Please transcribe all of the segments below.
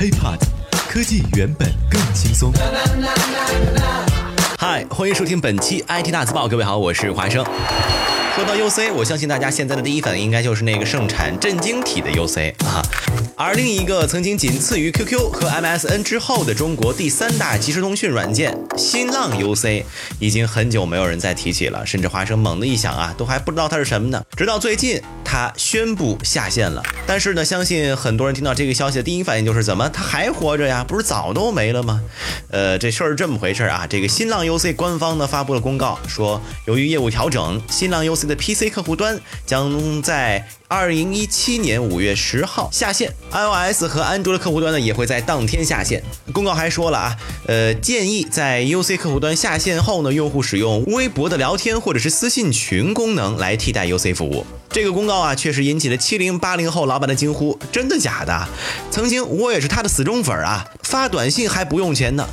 HiPod，科技原本更轻松。欢迎收听本期 IT 大字报。各位好，我是华生。说到 UC，我相信大家现在的第一反应应该就是那个盛产震惊体的 UC 啊。而另一个曾经仅次于 QQ 和 MSN 之后的中国第三大即时通讯软件新浪 UC，已经很久没有人再提起了，甚至华生猛地一想啊，都还不知道它是什么呢。直到最近，它宣布下线了。但是呢，相信很多人听到这个消息的第一反应就是，怎么它还活着呀？不是早都没了吗？呃，这事儿是这么回事啊。这个新浪 UC 官方呢发布了公告，说由于业务调整，新浪 UC 的 PC 客户端将在二零一七年五月十号下线，iOS 和安卓的客户端呢也会在当天下线。公告还说了啊，呃，建议在 UC 客户端下线后呢，用户使用微博的聊天或者是私信群功能来替代 UC 服务。这个公告啊，确实引起了七零八零后老板的惊呼：真的假的？曾经我也是他的死忠粉啊，发短信还不用钱呢。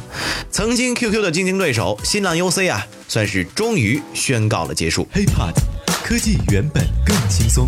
曾经 QQ 的竞争对手新浪 UC 啊，算是终于宣告了结束。HiPod。科技原本更轻松。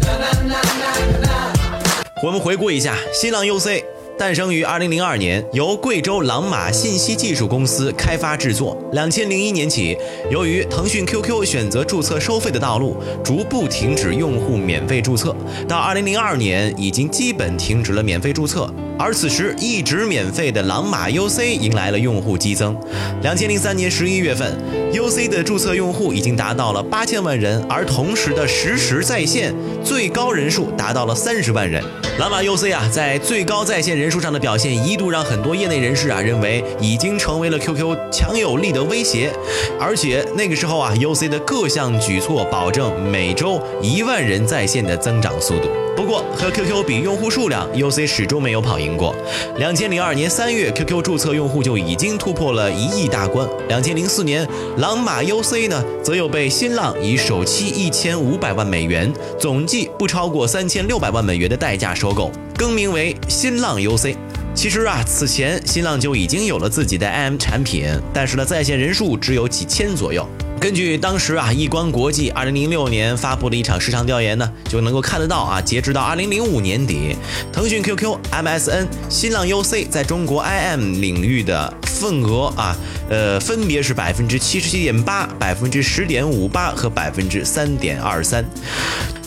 我们回顾一下，新浪 UC 诞生于二零零二年，由贵州朗玛信息技术公司开发制作。两千零一年起，由于腾讯 QQ 选择注册收费的道路，逐步停止用户免费注册。到二零零二年，已经基本停止了免费注册。而此时一直免费的朗玛 UC 迎来了用户激增。两千零三年十一月份，UC 的注册用户已经达到了八千万人，而同时的实时在线最高人数达到了三十万人。朗玛 UC 啊，在最高在线人数上的表现，一度让很多业内人士啊认为已经成为了 QQ 强有力的威胁。而且那个时候啊，UC 的各项举措保证每周一万人在线的增长速度。不过和 QQ 比用户数量，UC 始终没有跑赢过。两千零二年三月，QQ 注册用户就已经突破了一亿大关。两千零四年，朗玛 UC 呢，则又被新浪以首期一千五百万美元，总计不超过三千六百万美元的代价收购，更名为新浪 UC。其实啊，此前新浪就已经有了自己的 IM 产品，但是呢，在线人数只有几千左右。根据当时啊，易观国际二零零六年发布的一场市场调研呢，就能够看得到啊，截止到二零零五年底，腾讯 QQ、MSN、新浪 UC 在中国 IM 领域的份额啊，呃，分别是百分之七十七点八、百分之十点五八和百分之三点二三。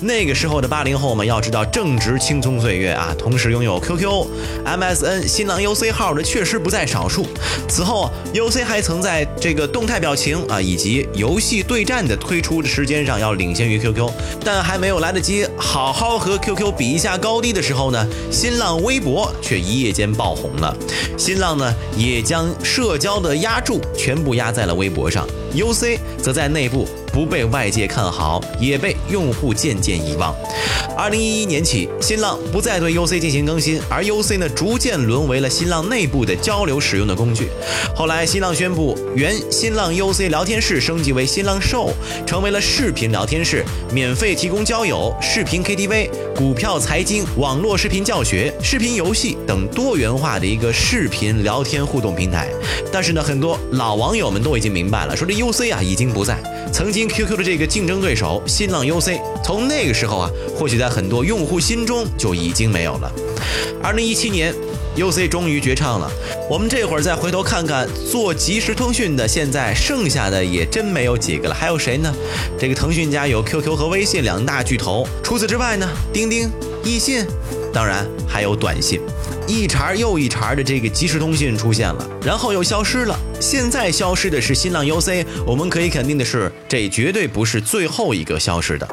那个时候的八零后们要知道正值青葱岁月啊，同时拥有 QQ、MSN、新浪 UC 号的确实不在少数。此后，UC 还曾在这个动态表情啊以及游戏对战的推出的时间上要领先于 QQ，但还没有来得及好好和 QQ 比一下高低的时候呢，新浪微博却一夜间爆红了。新浪呢也将社交的压注全部压在了微博上，UC 则在内部。不被外界看好，也被用户渐渐遗忘。二零一一年起，新浪不再对 UC 进行更新，而 UC 呢，逐渐沦为了新浪内部的交流使用的工具。后来，新浪宣布原新浪 UC 聊天室升级为新浪 Show，成为了视频聊天室，免费提供交友、视频 KTV、股票、财经、网络视频教学、视频游戏等多元化的一个视频聊天互动平台。但是呢，很多老网友们都已经明白了，说这 UC 啊已经不在。曾经 QQ 的这个竞争对手新浪 UC，从那个时候啊，或许在很多用户心中就已经没有了。二零一七年，UC 终于绝唱了。我们这会儿再回头看看做即时通讯的，现在剩下的也真没有几个了。还有谁呢？这个腾讯家有 QQ 和微信两大巨头，除此之外呢，钉钉、易信，当然还有短信。一茬又一茬的这个即时通讯出现了，然后又消失了。现在消失的是新浪 UC，我们可以肯定的是，这绝对不是最后一个消失的。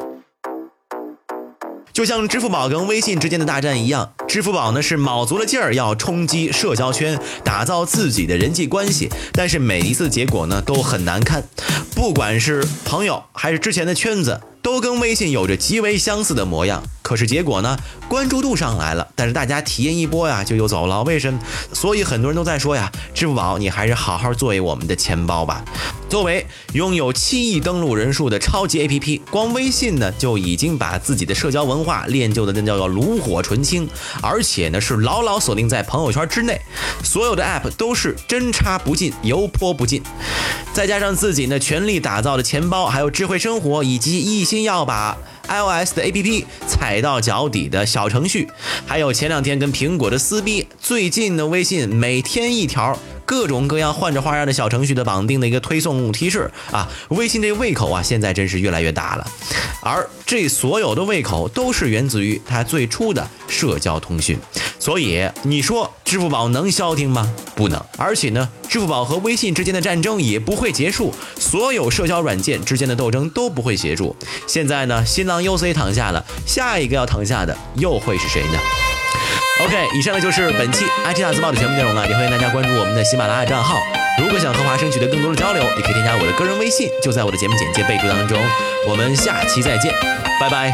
就像支付宝跟微信之间的大战一样，支付宝呢是卯足了劲儿要冲击社交圈，打造自己的人际关系，但是每一次结果呢都很难看，不管是朋友还是之前的圈子。都跟微信有着极为相似的模样，可是结果呢？关注度上来了，但是大家体验一波呀，就又走了。为什么？所以很多人都在说呀，支付宝，你还是好好作为我们的钱包吧。作为拥有七亿登录人数的超级 APP，光微信呢就已经把自己的社交文化练就的那叫做炉火纯青，而且呢是牢牢锁定在朋友圈之内，所有的 App 都是针插不进，油泼不进。再加上自己呢全力打造的钱包，还有智慧生活，以及一心要把 iOS 的 APP 踩到脚底的小程序，还有前两天跟苹果的撕逼，最近的微信每天一条。各种各样换着花样的小程序的绑定的一个推送提示啊，微信这胃口啊，现在真是越来越大了。而这所有的胃口都是源自于它最初的社交通讯。所以你说支付宝能消停吗？不能。而且呢，支付宝和微信之间的战争也不会结束，所有社交软件之间的斗争都不会结束。现在呢，新浪 UC 躺下了，下一个要躺下的又会是谁呢？OK，以上呢就是本期 IT 大字报的全部内容了，也欢迎大家关注我们的喜马拉雅账号。如果想和华生取得更多的交流，也可以添加我的个人微信，就在我的节目简介备注当中。我们下期再见，拜拜。